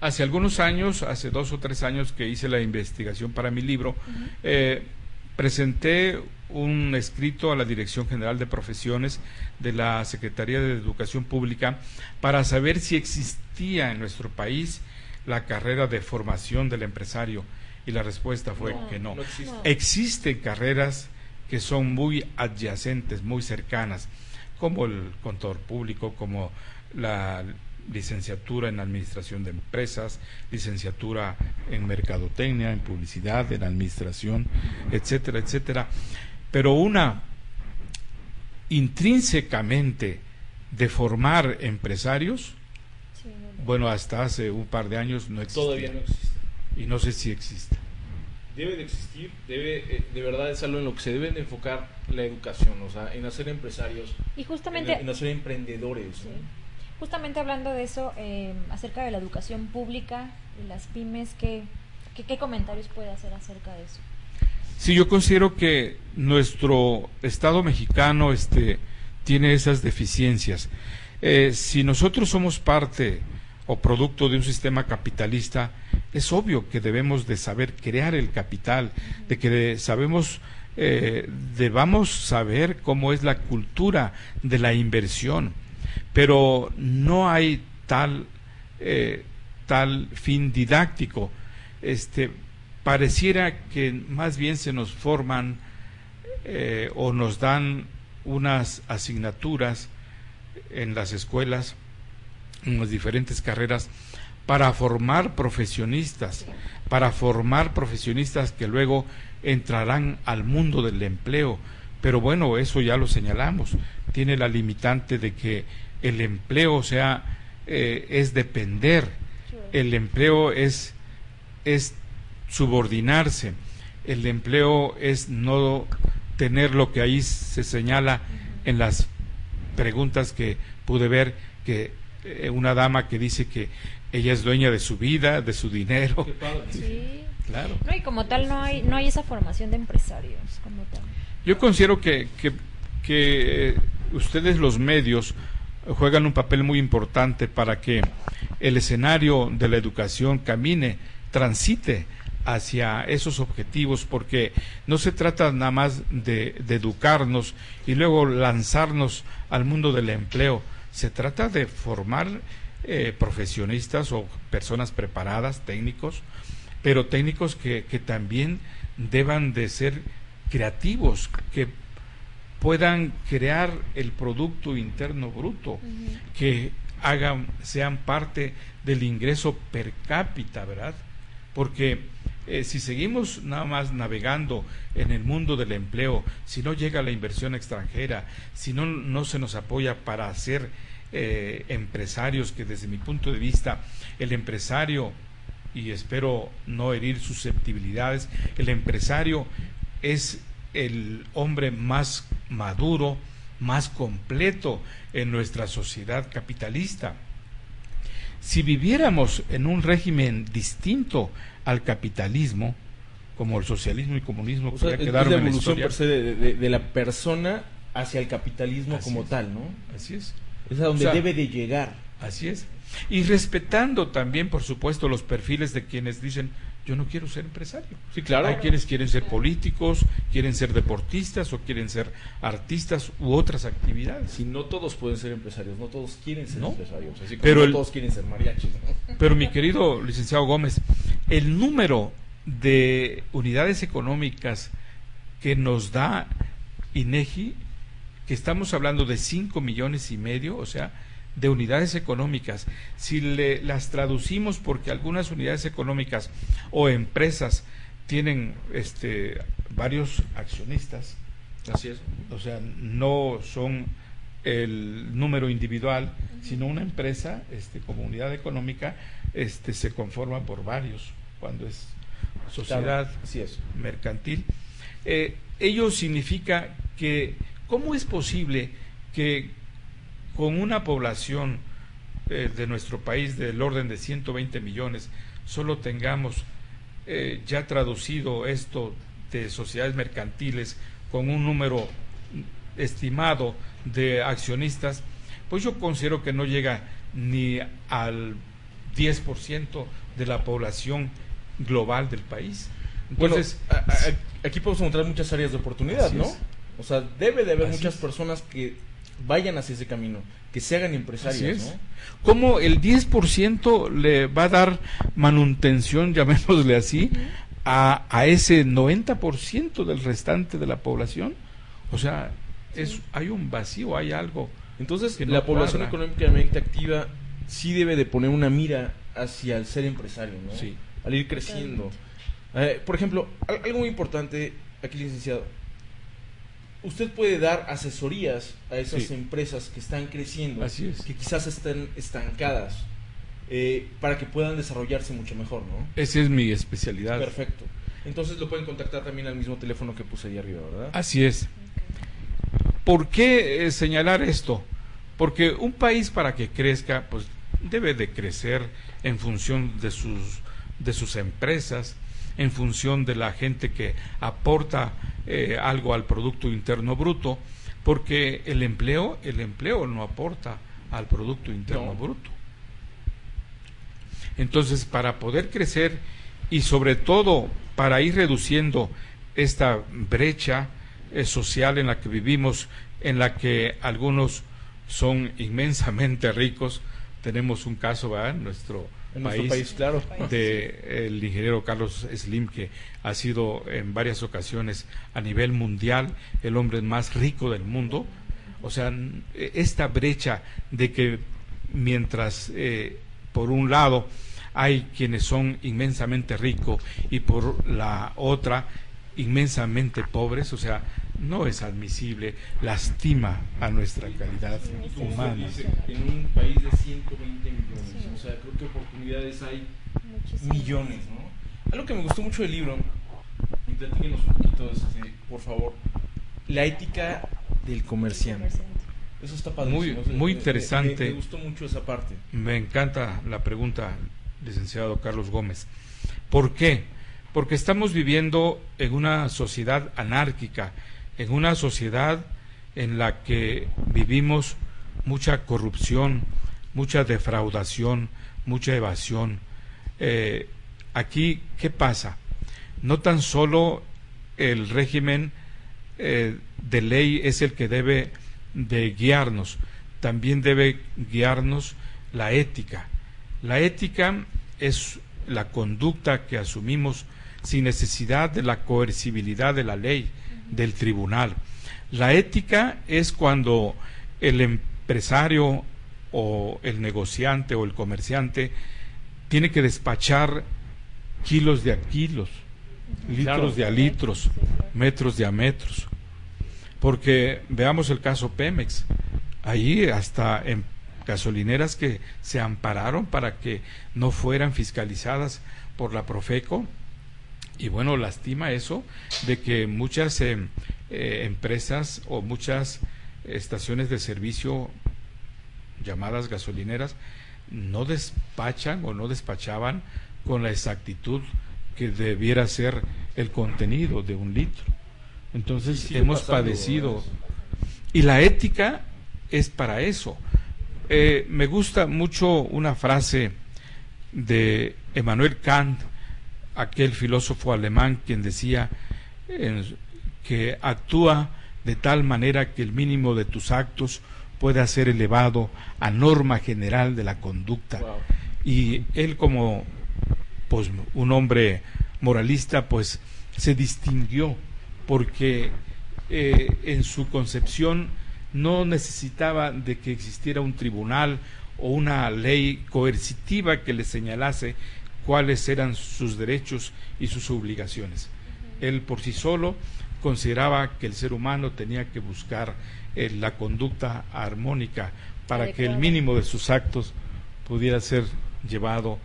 Hace algunos años, hace dos o tres años que hice la investigación para mi libro, eh, presenté un escrito a la Dirección General de Profesiones de la Secretaría de Educación Pública para saber si existía en nuestro país la carrera de formación del empresario. Y la respuesta fue que no. Existen carreras que son muy adyacentes, muy cercanas, como el contador público, como la licenciatura en administración de empresas, licenciatura en mercadotecnia, en publicidad, en administración, etcétera, etcétera. Pero una intrínsecamente de formar empresarios, bueno, hasta hace un par de años no existe. Todavía no existe. Y no sé si existe. Debe de existir, debe, eh, de verdad es algo en lo que se debe de enfocar la educación, o sea, en hacer empresarios, y justamente, en, hacer emprendedores. Justamente hablando de eso, eh, acerca de la educación pública y las pymes, ¿qué, qué comentarios puede hacer acerca de eso? Sí, yo considero que nuestro Estado mexicano este, tiene esas deficiencias. Eh, si nosotros somos parte o producto de un sistema capitalista, es obvio que debemos de saber crear el capital, de que sabemos, eh, debamos saber cómo es la cultura de la inversión, pero no hay tal, eh, tal fin didáctico. Este, pareciera que más bien se nos forman eh, o nos dan unas asignaturas en las escuelas, en las diferentes carreras, para formar profesionistas, para formar profesionistas que luego entrarán al mundo del empleo. Pero bueno, eso ya lo señalamos, tiene la limitante de que el empleo sea eh, es depender, el empleo es, es subordinarse. El empleo es no tener lo que ahí se señala en las preguntas que pude ver que eh, una dama que dice que ella es dueña de su vida, de su dinero. Sí. Claro. No, y como tal no hay no hay esa formación de empresarios como tal. Yo considero que, que, que ustedes los medios juegan un papel muy importante para que el escenario de la educación camine, transite hacia esos objetivos, porque no se trata nada más de, educarnos y luego lanzarnos al mundo del empleo, se trata de formar eh, profesionistas o personas preparadas, técnicos, pero técnicos que, que también deban de ser creativos, que puedan crear el Producto Interno Bruto, que hagan, sean parte del ingreso per cápita, ¿verdad? Porque eh, si seguimos nada más navegando en el mundo del empleo, si no llega la inversión extranjera, si no, no se nos apoya para ser eh, empresarios, que desde mi punto de vista el empresario, y espero no herir susceptibilidades, el empresario es el hombre más maduro, más completo en nuestra sociedad capitalista. Si viviéramos en un régimen distinto al capitalismo, como el socialismo y comunismo, o sea, la evolución de, la persona hacia el capitalismo como tal, ¿no? Así es. Es a donde debe de llegar. Así es. Y respetando también, por supuesto, los perfiles de quienes dicen, yo no quiero ser empresario. Sí, claro. Hay quienes quieren ser políticos, quieren ser deportistas o quieren ser artistas u otras actividades. Si no todos pueden ser empresarios, no todos quieren ser empresarios, así pero no todos quieren ser mariachis. Pero mi querido licenciado Gómez, el número de unidades económicas que nos da INEGI, que estamos hablando de 5 millones y medio, o sea, de unidades económicas, si le, las traducimos porque algunas unidades económicas o empresas tienen este, varios accionistas, así es, o sea, no son el número individual, sino una empresa este, como unidad económica este, se conforma por varios cuando es sociedad así es. mercantil. Eh, ello significa que, ¿cómo es posible que con una población eh, de nuestro país del orden de 120 millones, solo tengamos eh, ya traducido esto de sociedades mercantiles con un número estimado de accionistas, pues yo considero que no llega ni al 10% de la población global del país. Entonces, aquí podemos encontrar muchas áreas de oportunidad, ¿no? O sea, debe de haber muchas personas que vayan hacia ese camino, que se hagan empresarios. ¿no? ¿Cómo el 10% le va a dar manutención, llamémosle así, a, a ese 90% del restante de la población? O sea, es, hay un vacío, hay algo. Entonces, la población económicamente activa sí debe de poner una mira hacia el ser empresario, ¿no? Sí. Al ir creciendo. Eh, por ejemplo, algo muy importante, aquí licenciado, usted puede dar asesorías a esas empresas que están creciendo, que quizás estén estancadas, eh, para que puedan desarrollarse mucho mejor, ¿no? Esa es mi especialidad. Perfecto. Entonces lo pueden contactar también al mismo teléfono que puse ahí arriba, ¿verdad? Así es. ¿Por qué eh, señalar esto? Porque un país para que crezca, pues debe de crecer en función de sus, de sus empresas, en función de la gente que aporta eh, algo al Producto Interno Bruto, porque el empleo, el empleo no aporta al Producto Interno Bruto. Entonces, para poder crecer y sobre todo para ir reduciendo esta brecha eh, social en la que vivimos, en la que algunos son inmensamente ricos, tenemos un caso, ¿verdad? Nuestro en país, país claro. de el ingeniero Carlos Slim que ha sido en varias ocasiones a nivel mundial el hombre más rico del mundo o sea esta brecha de que mientras eh, por un lado hay quienes son inmensamente ricos y por la otra inmensamente pobres, o sea, no es admisible, lastima a nuestra calidad humana. En un país de 120 millones, o sea, creo que oportunidades hay millones, ¿no? Algo que me gustó mucho del libro, y un poquito, este, por favor, la ética del comerciante. Eso está padrísimo. Muy, muy interesante. Me, me gustó mucho esa parte. Me encanta la pregunta, licenciado Carlos Gómez. ¿Por qué? porque estamos viviendo en una sociedad anárquica, en una sociedad en la que vivimos mucha corrupción, mucha defraudación, mucha evasión. Eh, aquí, ¿qué pasa? No tan solo el régimen eh, de ley es el que debe de guiarnos, también debe guiarnos la ética. La ética es la conducta que asumimos sin necesidad de la coercibilidad de la ley, del tribunal. La ética es cuando el empresario o el negociante o el comerciante tiene que despachar kilos de a kilos, litros de a litros, metros de a metros. Porque veamos el caso Pemex. Ahí hasta en gasolineras que se ampararon para que no fueran fiscalizadas por la Profeco. Y bueno, lastima eso de que muchas em, eh, empresas o muchas estaciones de servicio llamadas gasolineras no despachan o no despachaban con la exactitud que debiera ser el contenido de un litro. Entonces hemos padecido. Y la ética es para eso. Eh, me gusta mucho una frase de Emmanuel Kant, aquel filósofo alemán quien decía que actúa de tal manera que el mínimo de tus actos pueda ser elevado a norma general de la conducta. Y él como pues, un hombre moralista, pues se distinguió porque eh, en su concepción no necesitaba de que existiera un tribunal o una ley coercitiva que le señalase cuáles eran sus derechos y sus obligaciones. Él por sí solo consideraba que el ser humano tenía que buscar eh, la conducta armónica para que el mínimo de sus actos pudiera ser llevado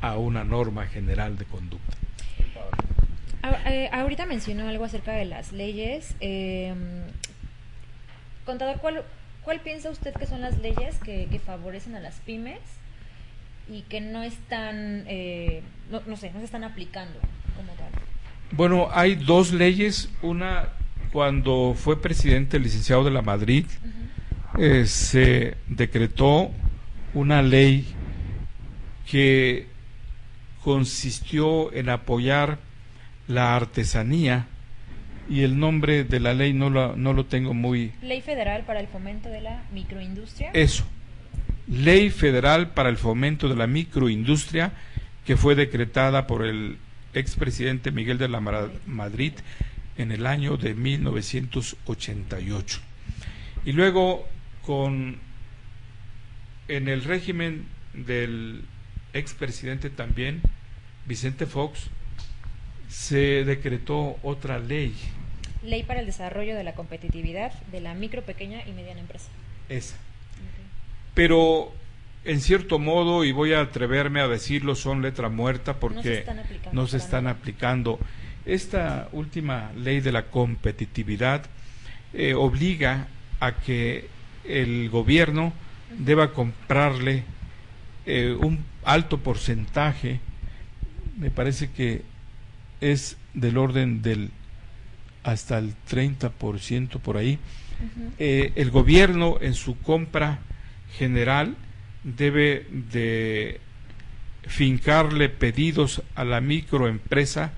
a una norma general de conducta. Eh, ahorita mencionó algo acerca de las leyes. Eh, contador, ¿cuál, ¿cuál piensa usted que son las leyes que, favorecen a las pymes y que no están, eh, no, sé, no se están aplicando como tal? Bueno, hay dos leyes. Una, cuando fue presidente el licenciado de la Madrid, eh, se decretó una ley que consistió en apoyar la artesanía y el nombre de la ley no lo, no lo tengo muy... Ley Federal para el Fomento de la Microindustria. Eso. Ley Federal para el Fomento de la Microindustria que fue decretada por el expresidente Miguel de la Madrid en el año de 1988. Y luego con en el régimen del expresidente también Vicente Fox se decretó otra ley. Ley para el desarrollo de la competitividad de la micro, pequeña y mediana empresa. Esa. Pero en cierto modo, y voy a atreverme a decirlo, son letra muerta porque no se están aplicando. Esta última ley de la competitividad eh, obliga a que el gobierno deba comprarle eh, un alto porcentaje, me parece que es del orden del hasta el 30% por ahí. Eh, el gobierno en su compra general debe de fincarle pedidos a la microempresa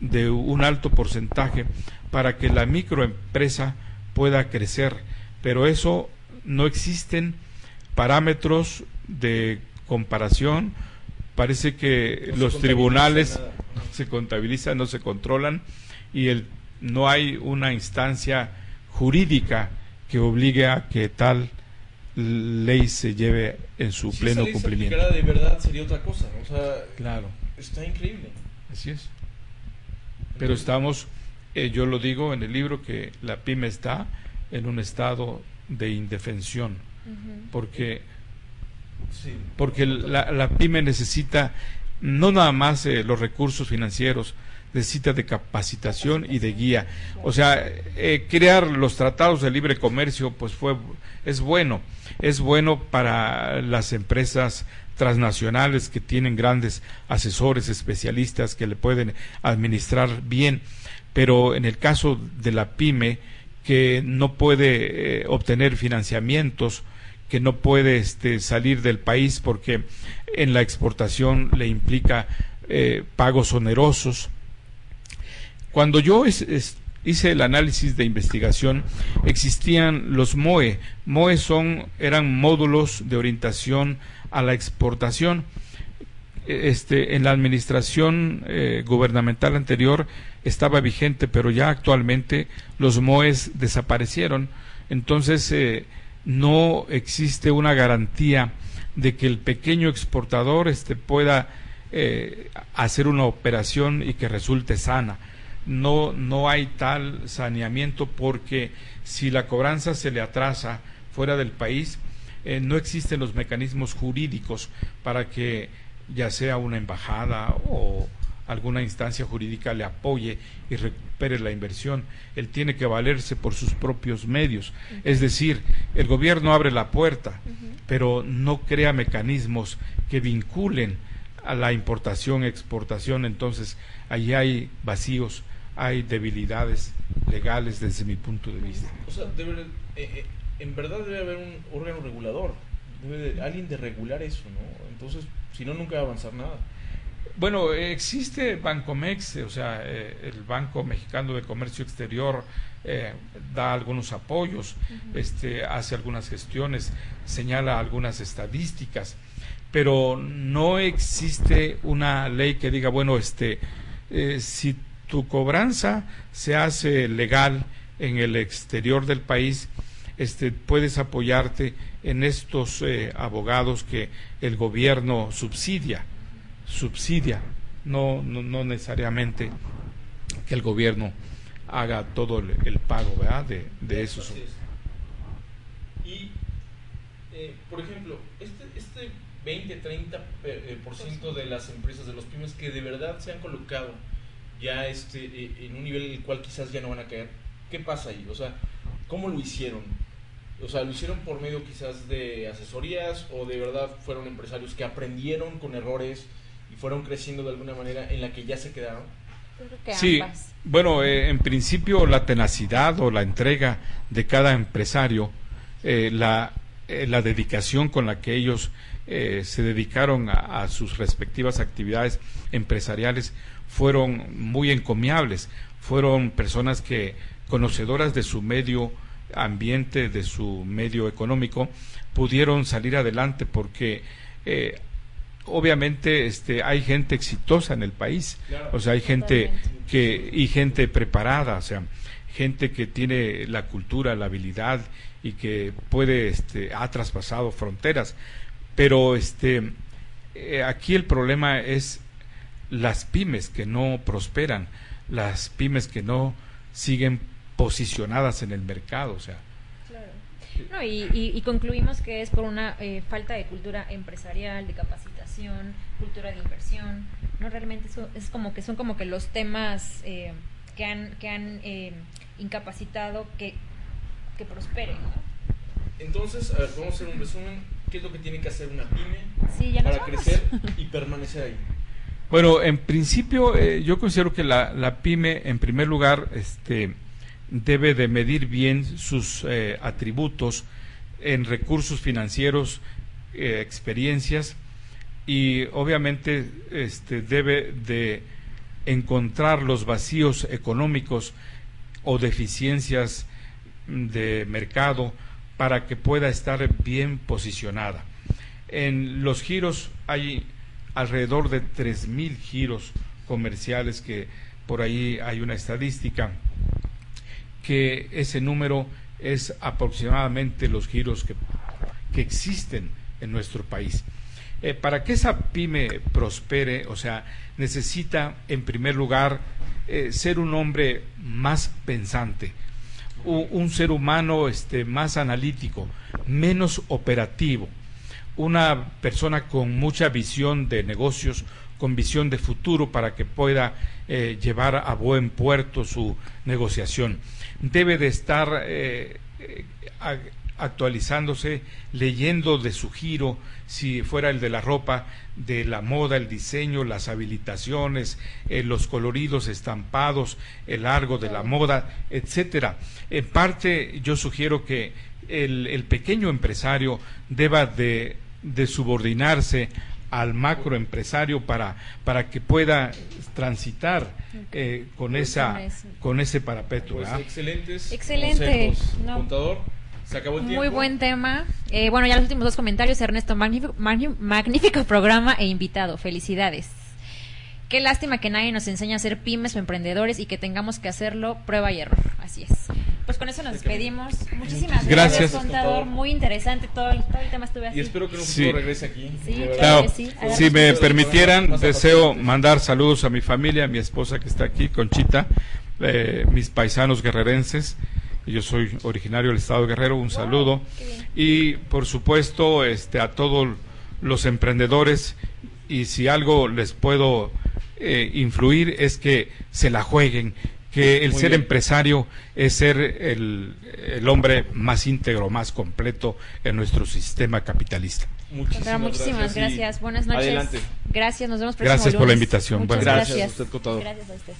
de un alto porcentaje para que la microempresa pueda crecer. Pero eso no existen parámetros de comparación. Parece que los tribunales no se contabilizan, no se controlan y el, no hay una instancia jurídica que obligue a que tal ley se lleve en su pleno cumplimiento. de verdad sería otra cosa. O sea, claro. Está increíble. Así es. Pero estamos, eh, yo lo digo en el libro, que la pyme está en un estado de indefensión. Porque, porque la, la pyme necesita no nada más eh, los recursos financieros, necesita de capacitación y de guía. O sea, eh, crear los tratados de libre comercio, pues fue, es bueno, es bueno para las empresas transnacionales que tienen grandes asesores, especialistas que le pueden administrar bien, pero en el caso de la pyme, que no puede eh, obtener financiamientos, que no puede este, salir del país porque en la exportación le implica eh, pagos onerosos. Cuando yo hice el análisis de investigación, existían los MOE. MOE son, eran módulos de orientación a la exportación. Este, en la administración eh, gubernamental anterior estaba vigente, pero ya actualmente los MOEs desaparecieron. Entonces, eh, no existe una garantía de que el pequeño exportador este, pueda eh, hacer una operación y que resulte sana. No, no hay tal saneamiento porque si la cobranza se le atrasa fuera del país, eh, no existen los mecanismos jurídicos para que ya sea una embajada o alguna instancia jurídica le apoye y recupere la inversión. Él tiene que valerse por sus propios medios. Es decir, el gobierno abre la puerta, pero no crea mecanismos que vinculen a la importación, exportación. Entonces, ahí hay vacíos, hay debilidades legales desde mi punto de vista. O sea, debe, eh, eh, en verdad debe haber un órgano regulador, debe alguien de regular eso, ¿no? Entonces, si no, nunca va a avanzar nada. Bueno, existe Bancomex, o sea, eh, el Banco Mexicano de Comercio Exterior eh, da algunos apoyos, este, hace algunas gestiones, señala algunas estadísticas, pero no existe una ley que diga, bueno, este, eh, si tu cobranza se hace legal en el exterior del país, este, puedes apoyarte en estos abogados que el gobierno subsidia subsidia, no, no, necesariamente que el gobierno haga todo el, pago ¿verdad? de, de esos. Y, eh, por ejemplo, este, este 20-30% eh, por ciento de las empresas, de los pymes que de verdad se han colocado ya este, eh, en un nivel en el cual quizás ya no van a caer, ¿qué pasa ahí? O sea, ¿cómo lo hicieron? O sea, ¿lo hicieron por medio quizás de asesorías o de verdad fueron empresarios que aprendieron con errores? y fueron creciendo de alguna manera en la que ya se quedaron? sí, bueno, eh, en principio la tenacidad o la entrega de cada empresario, eh, la, eh, la, dedicación con la que ellos se dedicaron a, sus respectivas actividades empresariales fueron muy encomiables, fueron personas que conocedoras de su medio ambiente, de su medio económico, pudieron salir adelante porque obviamente este hay gente exitosa en el país. O sea hay gente que y gente preparada o sea gente que tiene la cultura la habilidad y que puede este ha traspasado fronteras pero este eh, aquí el problema es las pymes que no prosperan las pymes que no siguen posicionadas en el mercado o sea no, y, concluimos que es por una eh, falta de cultura empresarial, de capacitación, cultura de inversión. No realmente eso es como que son como que los temas eh, que han que han eh, incapacitado que, que prosperen. Entonces, a ver, vamos a hacer un resumen. ¿Qué es lo que tiene que hacer una pyme para crecer y permanecer ahí? Bueno, en principio yo considero que la, la pyme, en primer lugar, este debe de medir bien sus eh, atributos en recursos financieros, eh, experiencias y obviamente este, debe de encontrar los vacíos económicos o deficiencias de mercado para que pueda estar bien posicionada. En los giros hay alrededor de tres mil giros comerciales que por ahí hay una estadística que ese número es aproximadamente los giros que, que existen en nuestro país. Eh, para que esa pyme prospere, o sea, necesita en primer lugar eh, ser un hombre más pensante, un, ser humano este, más analítico, menos operativo, una persona con mucha visión de negocios, con visión de futuro para que pueda eh, llevar a buen puerto su negociación. Debe de estar eh, eh, actualizándose, leyendo de su giro, si fuera el de la ropa, de la moda, el diseño, las habilitaciones, eh, los coloridos estampados, el largo de la moda, etcétera. En parte, yo sugiero que el, pequeño empresario deba de, subordinarse al macroempresario para, para que pueda transitar eh, con, esa, con ese parapeto. Pues excelentes. Excelente. Contador. Se acabó el Muy buen tema. Eh, bueno, ya los últimos dos comentarios. Ernesto, magnífico, magnífico programa e invitado. Felicidades. Qué lástima que nadie nos enseña a ser pymes o emprendedores y que tengamos que hacerlo prueba y error. Así es. Pues con eso nos despedimos. Muchísimas gracias, contador. Muy interesante todo el, todo el tema. Estuve así. Y espero que no regrese aquí. Sí, claro. sí. Si me permitieran, deseo mandar saludos a mi familia, a mi esposa que está aquí, Conchita, eh, mis paisanos guerrerenses. Yo soy originario del estado de Guerrero, un saludo. Y por supuesto, este, a todos los emprendedores y si algo les puedo eh, influir es que se la jueguen, que el ser empresario es ser el, el, hombre más íntegro, más completo en nuestro sistema capitalista. Muchísimas, muchísimas gracias. Buenas noches. Adelante. Gracias, nos vemos Gracias por la invitación. Muchas gracias. Gracias a usted, Gracias a usted.